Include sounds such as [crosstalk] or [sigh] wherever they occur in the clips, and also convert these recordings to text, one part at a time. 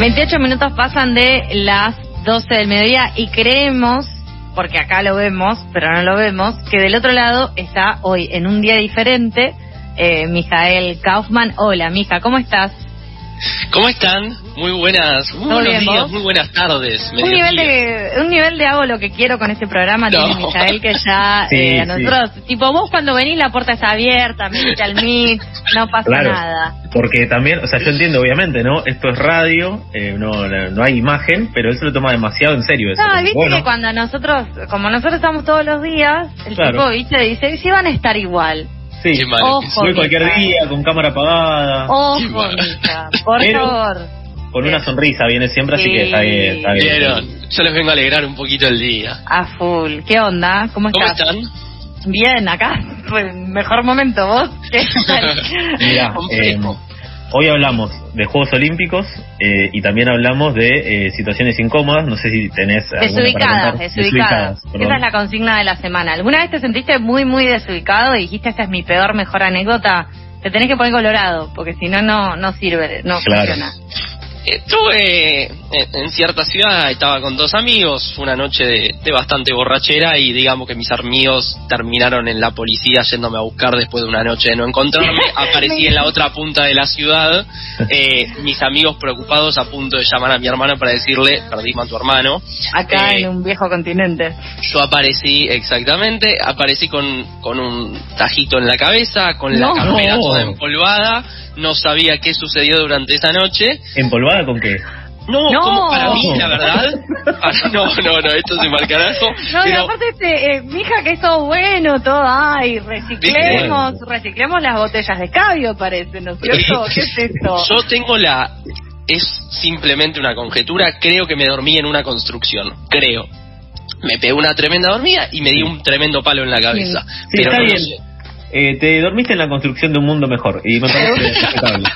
28 minutos pasan de las 12 del mediodía y creemos, porque acá lo vemos, pero no lo vemos, que del otro lado está hoy en un día diferente eh, Mijael Kaufman. Hola, Mija, ¿cómo estás? ¿Cómo están? Muy buenas, muy buenos bien, días, ¿vos? muy buenas tardes. Un nivel, de, un nivel de hago lo que quiero con este programa No. tiene Mijael que ya [laughs] Sí, eh, a sí. nosotros, tipo vos cuando venís la puerta está abierta, al mix, no pasa Claro. nada. Porque también, o sea, yo entiendo obviamente, ¿no? Esto es radio, eh, no, no hay imagen, pero él se lo toma demasiado en serio. Eso. No, viste bueno, que cuando nosotros, como nosotros estamos todos los días, el Claro. tipo, viste, dice, si van a estar igual. Sí, Qué mal. Ojo, voy cualquier día con cámara apagada, Ojo, [laughs] por Pero- favor. con una sonrisa viene siempre, así Sí. que está bien, está bien. Vieron, yo les vengo a alegrar un poquito el día. A full. ¿Qué onda? ¿Cómo ¿Cómo estás? están? Bien, acá. [laughs] Pues mejor momento, vos. ¿Qué tal? Mira, eh, Complejo. Hoy hablamos de Juegos Olímpicos eh, y también hablamos de eh, situaciones incómodas. No sé si tenés Desubicadas, desubicadas. perdón. Esa es la consigna de la semana. ¿Alguna vez te sentiste muy, muy desubicado y dijiste esta es mi peor, mejor anécdota? Te tenés que poner colorado, porque si no, no no sirve, no Claro. funciona. Estuve en, cierta ciudad, estaba con dos amigos, fue una noche de, de bastante borrachera y digamos que mis amigos terminaron en la policía yéndome a buscar después de una noche de no encontrarme. [laughs] Aparecí en la otra punta de la ciudad, eh, mis amigos preocupados a punto de llamar a mi hermano para decirle, perdimos a tu hermano. Acá Eh, en un viejo continente. Yo aparecí, exactamente, aparecí con, con un tajito en la cabeza, con la No. No. toda empolvada, no sabía qué sucedió durante esa noche. ¿Empolvada con qué? No, No. como para mí, la [laughs] verdad. para- no, no, no, esto se marca carajo. No, y pero aparte, este, eh, mija, que es todo bueno, todo, ay, reciclemos, Bien. reciclemos las botellas de cabio, parece, ¿no es cierto? ¿Qué es esto? yo tengo la... Es simplemente una conjetura, creo que me dormí en una construcción, creo. Me pegué una tremenda dormida y me di un tremendo palo en la cabeza. Sí, pero está no lo bien. sé. Eh, te dormiste en la construcción de un mundo mejor y me parece [laughs] respetable.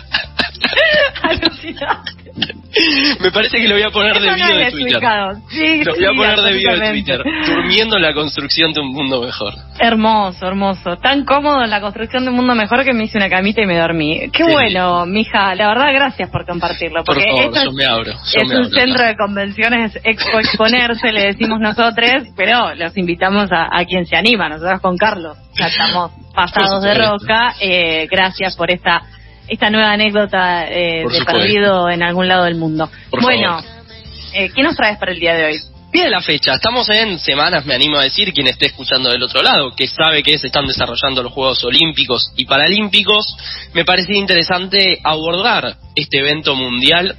[laughs] Me parece que lo voy a poner de no video de es Twitter. Sí, Lo voy a poner de video de. Twitter. Durmiendo en la construcción de un mundo mejor. Hermoso, hermoso. Tan cómodo en la construcción de un mundo mejor que me hice una camita y me dormí. Qué Sí. bueno, mija. La verdad, gracias por compartirlo. Por Porque favor, esto yo es, me abro. Yo es me un centro de convenciones expo exponerse, le decimos nosotros, pero los invitamos a, a quien se anima. Nosotros con Carlos ya estamos pasados de roca. Eh, gracias por esta esta nueva anécdota eh, de perdido en algún lado del mundo. Por bueno, eh, ¿qué nos traes para el día de hoy? Pide la fecha, estamos en semanas, me animo a decir, quien esté escuchando del otro lado, que sabe que se están desarrollando los Juegos Olímpicos y Paralímpicos, me parecía interesante abordar este evento mundial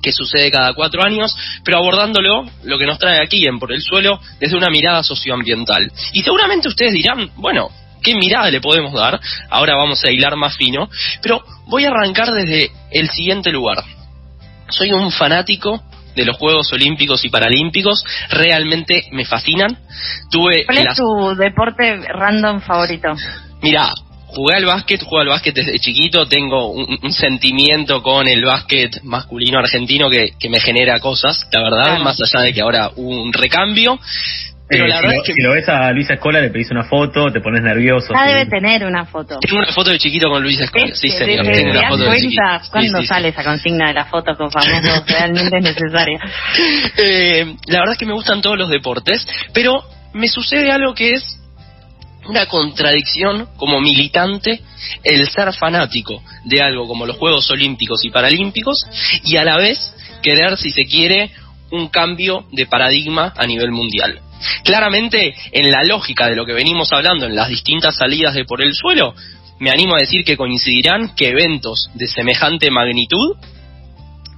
que sucede cada cuatro años, pero abordándolo, lo que nos trae aquí en Por el Suelo, desde una mirada socioambiental. Y seguramente ustedes dirán, bueno, ¿qué mirada le podemos dar? Ahora vamos a hilar más fino, pero voy a arrancar desde el siguiente lugar. Soy un fanático de los Juegos Olímpicos y Paralímpicos, realmente me fascinan. Tuve ¿Cuál es tu deporte random favorito? Mira, jugué al básquet, jugué al básquet desde chiquito, tengo un, un sentimiento con el básquet masculino argentino que, que me genera cosas, la verdad, Claro. más allá de que ahora hubo un recambio. Pero Eh, la si, verdad lo, es que si lo ves a Luisa Escola, le pedís una foto, te pones nervioso. Ya sí. debe tener una foto. tengo una foto de chiquito con Luis Escola, sí ¿Te- señor, te- tengo te una das foto de chiquito. cuenta Sí, cuándo sí, sí. sale esa consigna de las fotos con famosos? [laughs] Realmente es necesaria. Eh, la verdad es que me gustan todos los deportes, pero me sucede algo que es una contradicción como militante el ser fanático de algo como los Juegos Olímpicos y Paralímpicos y a la vez querer, si se quiere, un cambio de paradigma a nivel mundial. Claramente, en la lógica de lo que venimos hablando en las distintas salidas de por el suelo, me animo a decir que coincidirán que eventos de semejante magnitud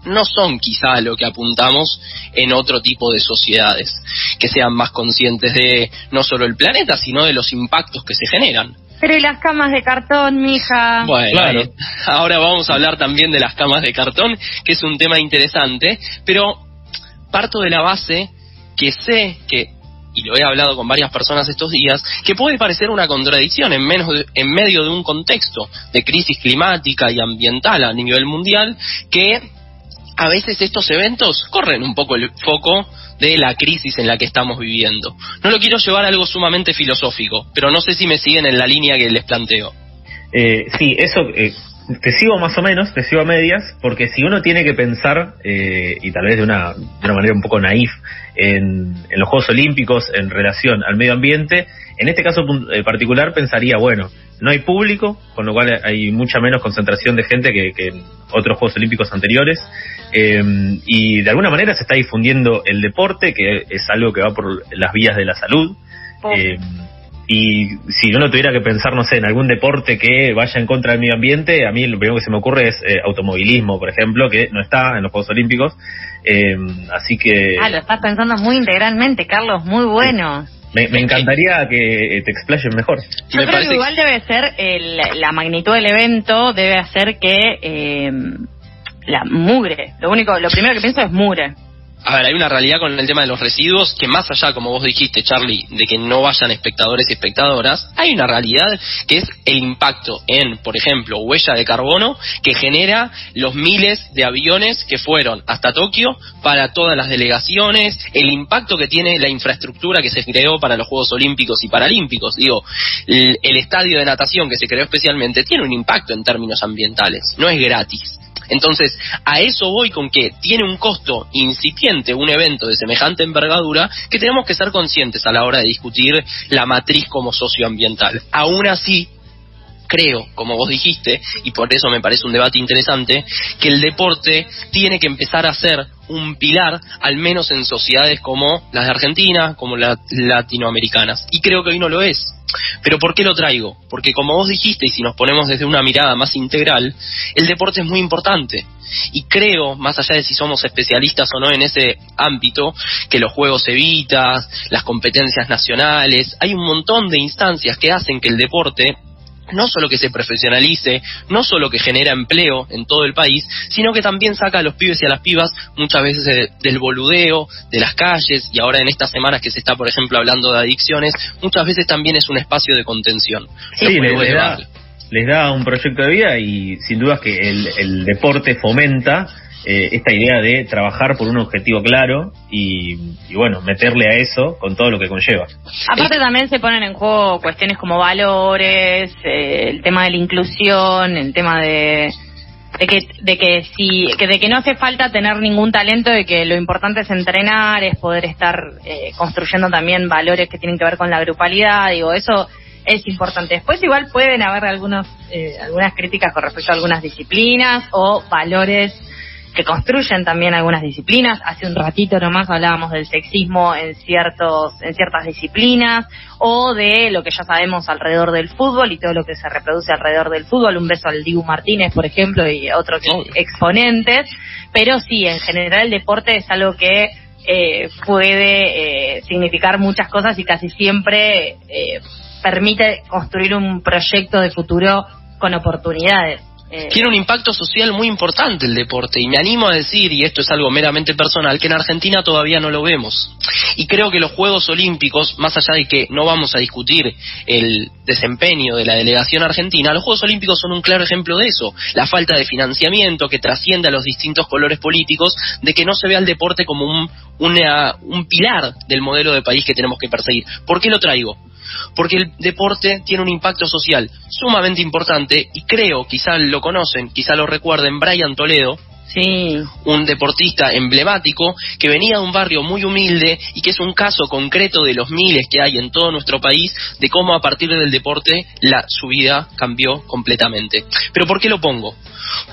no son quizá lo que apuntamos en otro tipo de sociedades, que sean más conscientes de no solo el planeta, sino de los impactos que se generan. Pero y las camas de cartón, mija. Bueno, Claro. [laughs] ahora vamos a hablar también de las camas de cartón, que es un tema interesante, pero parto de la base que sé que, y lo he hablado con varias personas estos días, que puede parecer una contradicción en, menos de- en medio de un contexto de crisis climática y ambiental a nivel mundial, que a veces estos eventos corren un poco el foco de la crisis en la que estamos viviendo. No lo quiero llevar a algo sumamente filosófico, pero no sé si me siguen en la línea que les planteo. Eh, sí, eso, eh, te sigo más o menos, te sigo a medias, porque si uno tiene que pensar, eh, y tal vez de una, de una manera un poco naif, en, en, los Juegos Olímpicos en relación al medio ambiente, en este caso eh, particular pensaría, bueno, no hay público, con lo cual hay mucha menos concentración de gente que, que en otros Juegos Olímpicos anteriores, eh, y de alguna manera se está difundiendo el deporte, que es algo que va por las vías de la salud. Eh, y si uno tuviera que pensar, no sé, en algún deporte que vaya en contra del medio ambiente, a mí lo primero que se me ocurre es eh, automovilismo, por ejemplo, que no está en los Juegos Olímpicos. Eh, así que... Ah, lo estás pensando muy integralmente, Carlos, muy bueno. Me, me, encantaría que te explayes mejor. Yo creo que igual debe ser, el, la magnitud del evento debe hacer que eh, la mugre, lo único, lo primero que pienso es mugre. A ver, hay una realidad con el tema de los residuos que más allá, como vos dijiste, Charlie, de que no vayan espectadores y espectadoras, hay una realidad que es el impacto en, por ejemplo, huella de carbono que genera los miles de aviones que fueron hasta Tokio para todas las delegaciones, el impacto que tiene la infraestructura que se creó para los Juegos Olímpicos y Paralímpicos. Digo, el, el estadio de natación que se creó especialmente tiene un impacto en términos ambientales, no es gratis. Entonces, a eso voy con que tiene un costo incipiente un evento de semejante envergadura que tenemos que ser conscientes a la hora de discutir la matriz como socioambiental. Aún así, creo, como vos dijiste, y por eso me parece un debate interesante, que el deporte tiene que empezar a ser un pilar, al menos en sociedades como las de Argentina, como las latinoamericanas. Y creo que hoy no lo es. Pero ¿por qué lo traigo? Porque como vos dijiste, y si nos ponemos desde una mirada más integral, el deporte es muy importante. Y creo, más allá de si somos especialistas o no en ese ámbito, que los juegos evitas, las competencias nacionales, hay un montón de instancias que hacen que el deporte no solo que se profesionalice, no solo que genera empleo en todo el país, sino que también saca a los pibes y a las pibas muchas veces de, del boludeo, de las calles, y ahora en estas semanas que se está, por ejemplo, hablando de adicciones, muchas veces también es un espacio de contención. Sí, les, les, da, les, da, un proyecto de vida y sin dudas que el, el deporte fomenta eh, esta idea de trabajar por un objetivo claro y, y, bueno, meterle a eso con todo lo que conlleva. Aparte también se ponen en juego cuestiones como valores, eh, el tema de la inclusión, el tema de de que de que si que de que no hace falta tener ningún talento de que lo importante es entrenar es poder estar eh, construyendo también valores que tienen que ver con la grupalidad digo eso es importante. Después igual pueden haber algunos, eh, algunas críticas con respecto a algunas disciplinas o valores que construyen también algunas disciplinas. Hace un ratito nomás hablábamos del sexismo en ciertos, en ciertas disciplinas, o de lo que ya sabemos alrededor del fútbol y todo lo que se reproduce alrededor del fútbol. Un beso al Dibu Martínez, por ejemplo, y otros exponentes. Pero sí, en general el deporte es algo que eh, puede eh, significar muchas cosas y casi siempre eh, permite construir un proyecto de futuro con oportunidades. Eh, Tiene un impacto social muy importante el deporte y me animo a decir, y esto es algo meramente personal, que en Argentina todavía no lo vemos. Y creo que los Juegos Olímpicos, más allá de que no vamos a discutir el desempeño de la delegación argentina, los Juegos Olímpicos son un claro ejemplo de eso. La falta de financiamiento que trasciende a los distintos colores políticos, de que no se vea el deporte como un, una, un pilar del modelo de país que tenemos que perseguir. ¿Por qué lo traigo? Porque el deporte tiene un impacto social sumamente importante y creo, quizá lo conocen, quizá lo recuerden, Brian Toledo, Sí. un deportista emblemático que venía de un barrio muy humilde y que es un caso concreto de los miles que hay en todo nuestro país de cómo a partir del deporte la, su vida cambió completamente. Pero ¿por qué lo pongo?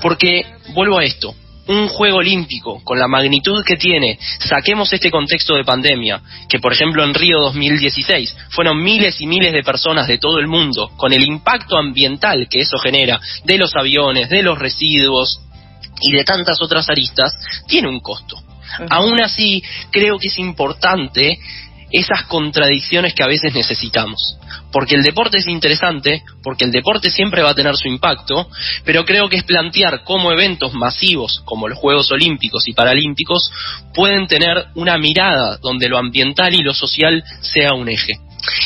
Porque vuelvo a esto, un juego olímpico con la magnitud que tiene, saquemos este contexto de pandemia, que por ejemplo en Río 2016 fueron miles y miles de personas de todo el mundo, con el impacto ambiental que eso genera, de los aviones, de los residuos y de tantas otras aristas, tiene un costo. Uh -huh. Aún así, creo que es importante esas contradicciones que a veces necesitamos. Porque el deporte es interesante, porque el deporte siempre va a tener su impacto, pero creo que es plantear cómo eventos masivos como los Juegos Olímpicos y Paralímpicos pueden tener una mirada donde lo ambiental y lo social sea un eje.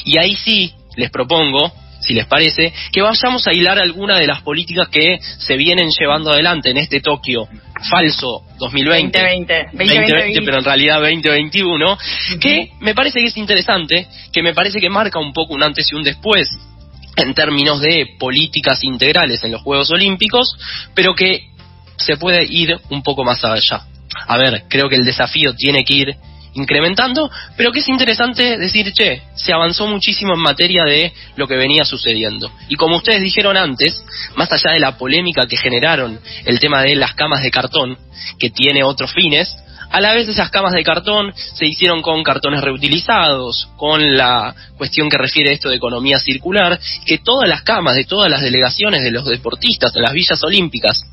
Y ahí sí les propongo si les parece, que vayamos a hilar alguna de las políticas que se vienen llevando adelante en este Tokio falso 2020, 2020, 2020, pero en realidad 2021, uh -huh. que me parece que es interesante, que me parece que marca un poco un antes y un después en términos de políticas integrales en los Juegos Olímpicos, pero que se puede ir un poco más allá. A ver, creo que el desafío tiene que ir incrementando, pero que es interesante decir, che, se avanzó muchísimo en materia de lo que venía sucediendo. Y como ustedes dijeron antes, más allá de la polémica que generaron el tema de las camas de cartón, que tiene otros fines, a la vez esas camas de cartón se hicieron con cartones reutilizados, con la cuestión que refiere esto de economía circular, que todas las camas de todas las delegaciones de los deportistas en las villas olímpicas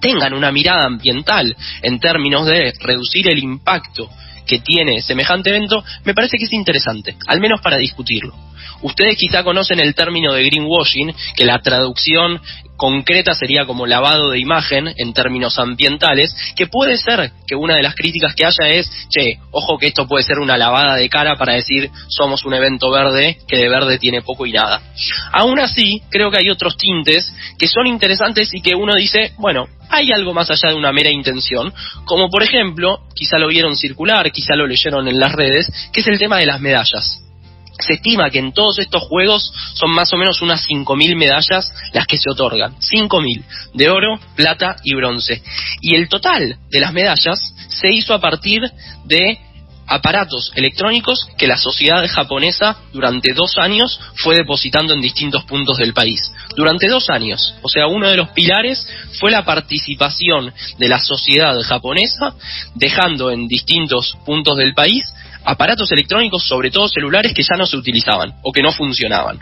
tengan una mirada ambiental en términos de reducir el impacto que tiene semejante evento, me parece que es interesante, al menos para discutirlo. Ustedes quizá conocen el término de greenwashing, que la traducción concreta sería como lavado de imagen en términos ambientales, que puede ser que una de las críticas que haya es, che, ojo que esto puede ser una lavada de cara para decir somos un evento verde que de verde tiene poco y nada. Aún así, creo que hay otros tintes que son interesantes y que uno dice, bueno, hay algo más allá de una mera intención, como por ejemplo, quizá lo vieron circular, quizá lo leyeron en las redes, que es el tema de las medallas se estima que en todos estos juegos son más o menos unas 5.000 medallas las que se otorgan. 5.000 de oro, plata y bronce. Y el total de las medallas se hizo a partir de aparatos electrónicos que la sociedad japonesa durante dos años fue depositando en distintos puntos del país. Durante dos años. O sea, uno de los pilares fue la participación de la sociedad japonesa dejando en distintos puntos del país aparatos electrónicos, sobre todo celulares, que ya no se utilizaban o que no funcionaban.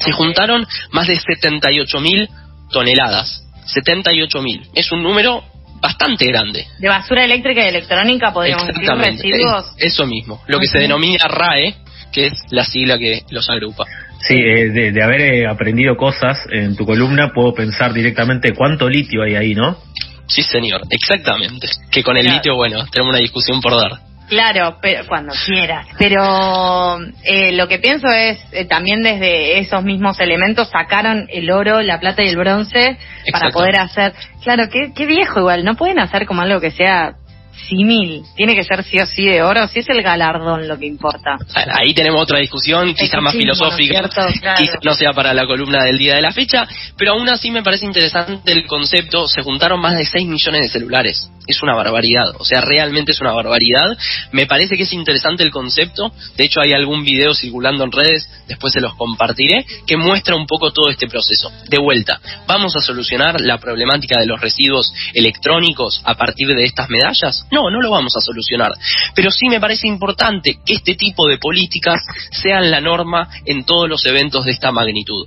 Se juntaron más de 78.000 toneladas. 78.000. Es un número bastante grande. De basura eléctrica y electrónica, podríamos decir, residuos. eso mismo, lo que se denomina RAE, que es la sigla que los agrupa. Sí, eh, de, haber eh, aprendido cosas en tu columna, puedo pensar directamente cuánto litio hay ahí, ¿no? Sí, señor, exactamente. Que con el litio, bueno, tenemos una discusión por dar. Claro, pero cuando quieras. Pero eh, lo que pienso es, eh, también desde esos mismos elementos sacaron el oro, la plata y el bronce para poder hacer... Claro, qué, qué viejo igual, no pueden hacer como algo que sea símil, tiene que ser sí o sí de oro, si es el galardón lo que importa. Ahí tenemos otra discusión, quizá más filosófica, [laughs] quizá no sea para la columna del día de la fecha, pero aún así me parece interesante el concepto, se juntaron más de 6 millones de celulares, es una barbaridad, o sea, realmente es una barbaridad, me parece que es interesante el concepto, de hecho hay algún video circulando en redes, después se los compartiré, que muestra un poco todo este proceso. De vuelta, ¿vamos a solucionar la problemática de los residuos electrónicos a partir de estas medallas? No, no lo vamos a solucionar. Pero sí me parece importante que este tipo de políticas sean la norma en todos los eventos de esta magnitud.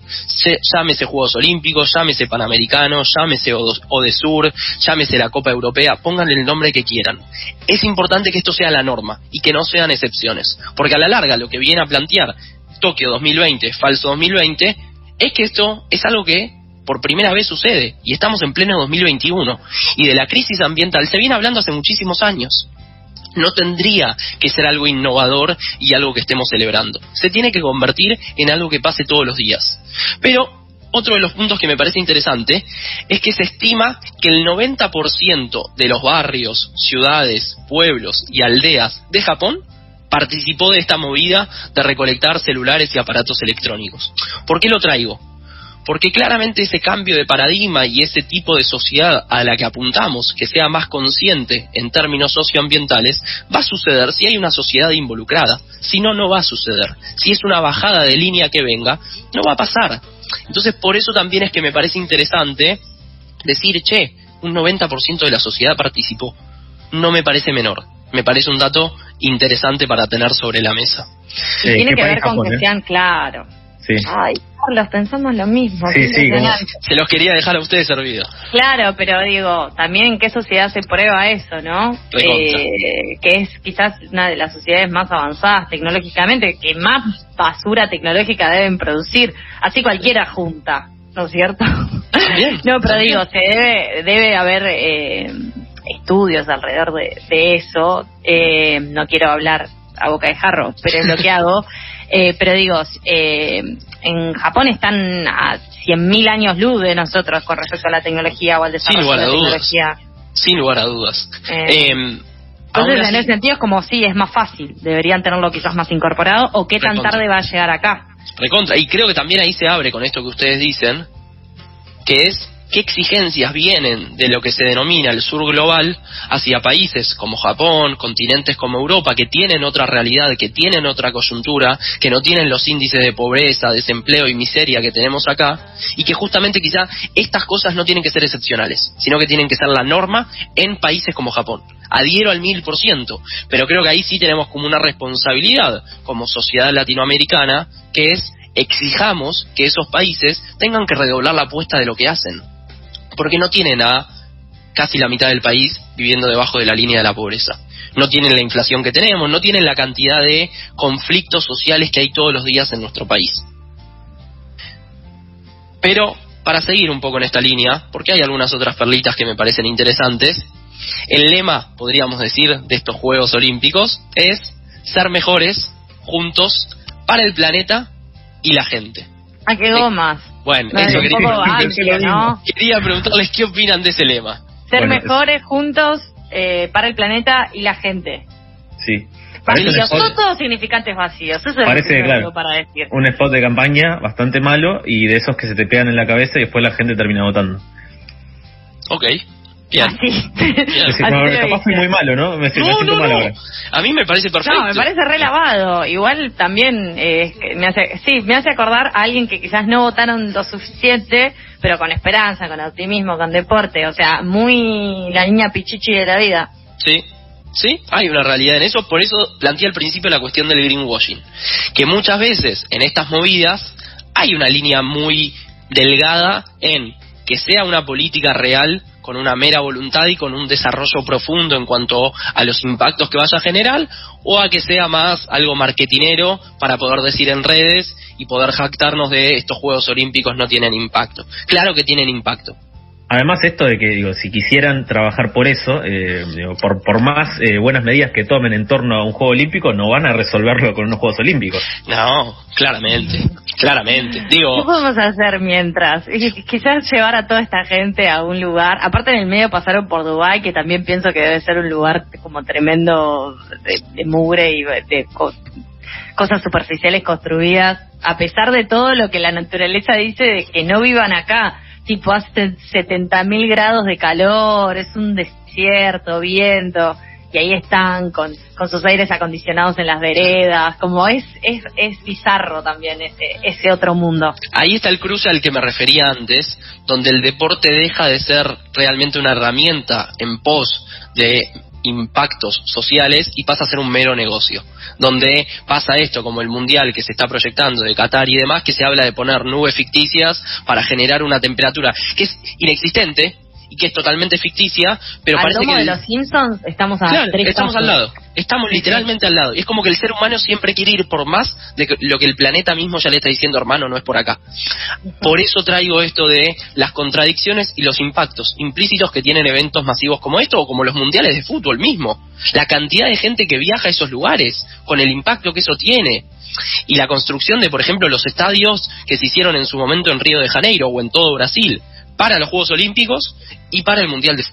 llámese Juegos Olímpicos, llámese Panamericanos, llámese Odesur, llámese la Copa Europea, pónganle el nombre que quieran. Es importante que esto sea la norma y que no sean excepciones. Porque a la larga lo que viene a plantear Tokio 2020, falso 2020, es que esto es algo que por primera vez sucede y estamos en pleno 2021 y de la crisis ambiental se viene hablando hace muchísimos años. No tendría que ser algo innovador y algo que estemos celebrando. Se tiene que convertir en algo que pase todos los días. Pero otro de los puntos que me parece interesante es que se estima que el 90% de los barrios, ciudades, pueblos y aldeas de Japón participó de esta movida de recolectar celulares y aparatos electrónicos. ¿Por qué lo traigo? Porque claramente ese cambio de paradigma y ese tipo de sociedad a la que apuntamos, que sea más consciente en términos socioambientales, va a suceder si hay una sociedad involucrada. Si no, no va a suceder. Si es una bajada de línea que venga, no va a pasar. Entonces, por eso también es que me parece interesante decir, che, un 90% de la sociedad participó. No me parece menor. Me parece un dato interesante para tener sobre la mesa. tiene que ver con que sean claros Sí. Ay, Carlos, pensamos lo mismo. Sí, sí, Se los quería dejar a ustedes servidos. Claro, pero digo, también en qué sociedad se prueba eso, ¿no? Eh, que es quizás una de las sociedades más avanzadas tecnológicamente, que más basura tecnológica deben producir. Así cualquiera junta, ¿no es cierto? [laughs] no, pero digo, se debe, debe haber eh, estudios alrededor de, eso. Eh, no quiero hablar a boca de jarro, pero es lo que [laughs] hago. Eh, pero digo, eh, en Japón están a 100.000 años luz de nosotros con respecto a la tecnología o al desarrollo de la tecnología. Sin lugar a dudas. Eh. Em, Entonces, en ese sentido es como sí, es más fácil. Deberían tenerlo quizás más incorporado o qué tan tarde va a llegar acá. Recontra. Y creo que también ahí se abre con esto que ustedes dicen, que es qué exigencias vienen de lo que se denomina el sur global hacia países como Japón, continentes como Europa, que tienen otra realidad, que tienen otra coyuntura, que no tienen los índices de pobreza, desempleo y miseria que tenemos acá, y que justamente quizá estas cosas no tienen que ser excepcionales, sino que tienen que ser la norma en países como Japón. Adhiero al mil por ciento, pero creo que ahí sí tenemos como una responsabilidad como sociedad latinoamericana, que es exijamos que esos países tengan que redoblar la apuesta de lo que hacen porque no tienen a casi la mitad del país viviendo debajo de la línea de la pobreza. No tienen la inflación que tenemos, no tienen la cantidad de conflictos sociales que hay todos los días en nuestro país. Pero, para seguir un poco en esta línea, porque hay algunas otras perlitas que me parecen interesantes, el lema, podríamos decir, de estos Juegos Olímpicos es ser mejores juntos para el planeta y la gente. ¿A qué gomas? Bueno, eso quería, preguntarles qué opinan de ese lema. Ser mejores juntos eh, para el planeta y la gente. Sí. Vacíos, son todos significantes vacíos. Eso es parece, claro, para decir. un spot de campaña bastante malo y de esos que se te pegan en la cabeza y después la gente termina votando. Ok. Así. [laughs] capaz fui muy malo, ¿no? Me, no, no, A mí me parece perfecto. No, me parece relavado. Igual también eh, me hace, sí, me hace acordar a alguien que quizás no votaron lo suficiente, pero con esperanza, con optimismo, con deporte. O sea, muy la niña pichichi de la vida. Sí. Sí, hay una realidad en eso, por eso planteé al principio la cuestión del greenwashing, que muchas veces en estas movidas hay una línea muy delgada en que sea una política real con una mera voluntad y con un desarrollo profundo en cuanto a los impactos que vaya a generar, o a que sea más algo marketinero para poder decir en redes y poder jactarnos de estos Juegos Olímpicos no tienen impacto. Claro que tienen impacto, Además, esto de que, digo, si quisieran trabajar por eso, eh, por, por más eh, buenas medidas que tomen en torno a un Juego Olímpico, no van a resolverlo con unos Juegos Olímpicos. No, claramente, claramente. Digo, ¿Qué podemos hacer mientras? Quizás llevar a toda esta gente a un lugar. Aparte, en el medio pasaron por Dubái, que también pienso que debe ser un lugar como tremendo de, mugre y de cosas superficiales construidas, a pesar de todo lo que la naturaleza dice de que no vivan acá tipo hace 70 mil grados de calor, es un desierto, viento, y ahí están con, con sus aires acondicionados en las veredas, como es, es, es bizarro también ese, ese otro mundo. Ahí está el cruce al que me refería antes, donde el deporte deja de ser realmente una herramienta en pos de impactos sociales y pasa a ser un mero negocio, donde pasa esto como el mundial que se está proyectando de Qatar y demás, que se habla de poner nubes ficticias para generar una temperatura que es inexistente y que es totalmente ficticia, pero parece que... de los Simpsons estamos a estamos al lado, estamos literalmente al lado. Y es como que el ser humano siempre quiere ir por más de lo que el planeta mismo ya le está diciendo, hermano, no es por acá. Por eso traigo esto de las contradicciones y los impactos implícitos que tienen eventos masivos como esto o como los mundiales de fútbol mismo. La cantidad de gente que viaja a esos lugares, con el impacto que eso tiene y la construcción de, por ejemplo, los estadios que se hicieron en su momento en Río de Janeiro o en todo Brasil para los Juegos Olímpicos y para el Mundial de...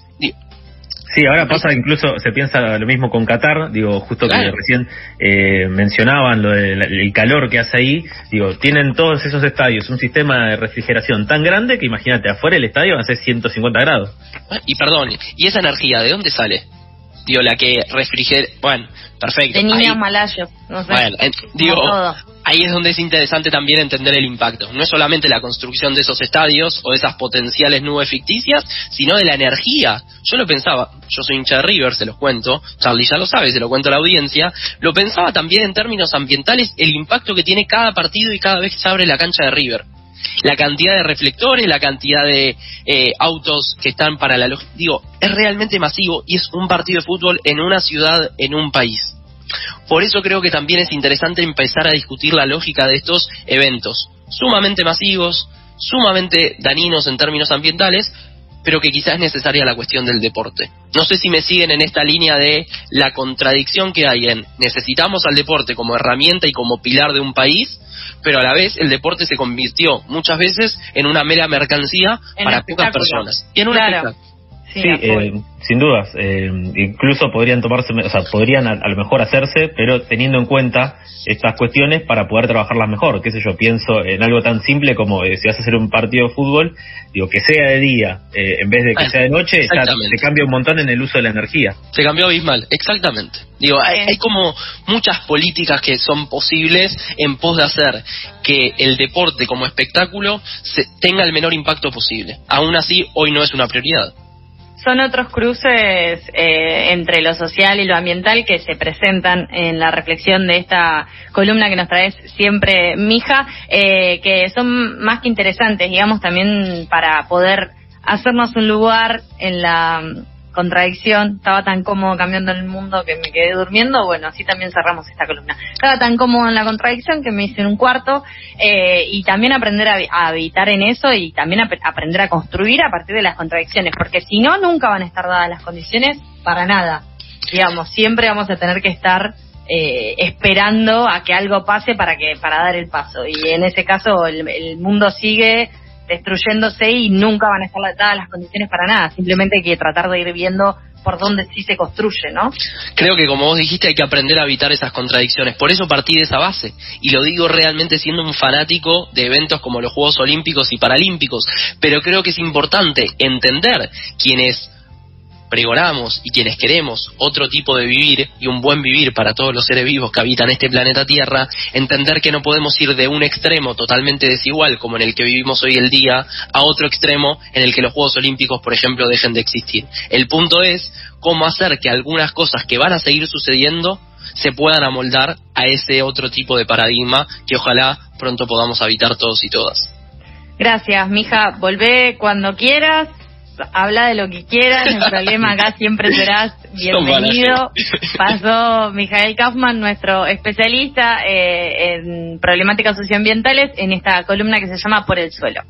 Sí, ahora pasa incluso, se piensa lo mismo con Qatar, digo, justo que recién eh, mencionaban lo del calor que hace ahí, digo, tienen todos esos estadios un sistema de refrigeración tan grande que imagínate, afuera del estadio van a ser 150 grados. Y perdón, ¿y esa energía de dónde sale? Digo, la que refrigera, bueno, perfecto. De niños malayos, no sé. Bueno, digo, ahí es donde es interesante también entender el impacto. No es solamente la construcción de esos estadios o de esas potenciales nubes ficticias, sino de la energía. Yo lo pensaba, yo soy hincha de River, se los cuento, Charlie ya lo sabe, se lo cuento a la audiencia, lo pensaba también en términos ambientales el impacto que tiene cada partido y cada vez que se abre la cancha de River la cantidad de reflectores, la cantidad de eh, autos que están para la digo, es realmente masivo y es un partido de fútbol en una ciudad, en un país. Por eso creo que también es interesante empezar a discutir la lógica de estos eventos, sumamente masivos, sumamente dañinos en términos ambientales, pero que quizás es necesaria la cuestión del deporte. No sé si me siguen en esta línea de la contradicción que hay en necesitamos al deporte como herramienta y como pilar de un país, pero a la vez el deporte se convirtió muchas veces en una mera mercancía para pocas personas. Y en una Sí, eh, sin dudas. Eh, incluso podrían tomarse, o sea, podrían a, lo mejor hacerse, pero teniendo en cuenta estas cuestiones para poder trabajarlas mejor. Qué sé yo, pienso en algo tan simple como eh, si vas a hacer un partido de fútbol, digo, que sea de día en vez de que sea de noche, se cambia un montón en el uso de la energía. Se cambió abismal, exactamente. Digo, hay, hay como muchas políticas que son posibles en pos de hacer que el deporte como espectáculo se, tenga el menor impacto posible. Aún así, hoy no es una prioridad son otros cruces eh, entre lo social y lo ambiental que se presentan en la reflexión de esta columna que nos traes siempre, Mija, eh, que son más que interesantes, digamos, también para poder hacernos un lugar en la contradicción, estaba tan cómodo cambiando el mundo que me quedé durmiendo, bueno, así también cerramos esta columna. Estaba tan cómodo en la contradicción que me hice en un cuarto eh, y también aprender a, habitar en eso y también aprender a construir a partir de las contradicciones, porque si no, nunca van a estar dadas las condiciones para nada. Digamos, siempre vamos a tener que estar eh, esperando a que algo pase para que para dar el paso y en ese caso el mundo sigue destruyéndose y nunca van a estar dadas las condiciones para nada. Simplemente hay que tratar de ir viendo por dónde sí se construye, ¿no? Creo que como vos dijiste hay que aprender a evitar esas contradicciones. Por eso partí de esa base. Y lo digo realmente siendo un fanático de eventos como los Juegos Olímpicos y Paralímpicos. Pero creo que es importante entender quienes pregonamos y quienes queremos otro tipo de vivir y un buen vivir para todos los seres vivos que habitan este planeta Tierra, entender que no podemos ir de un extremo totalmente desigual como en el que vivimos hoy el día a otro extremo en el que los Juegos Olímpicos, por ejemplo, dejen de existir. El punto es cómo hacer que algunas cosas que van a seguir sucediendo se puedan amoldar a ese otro tipo de paradigma que ojalá pronto podamos habitar todos y todas. Gracias, mija. Volvé cuando quieras habla de lo que quieras, el problema acá siempre serás [laughs] bienvenido. Pasó Mijael Kaufman, nuestro especialista eh, en problemáticas socioambientales, en esta columna que se llama Por el suelo.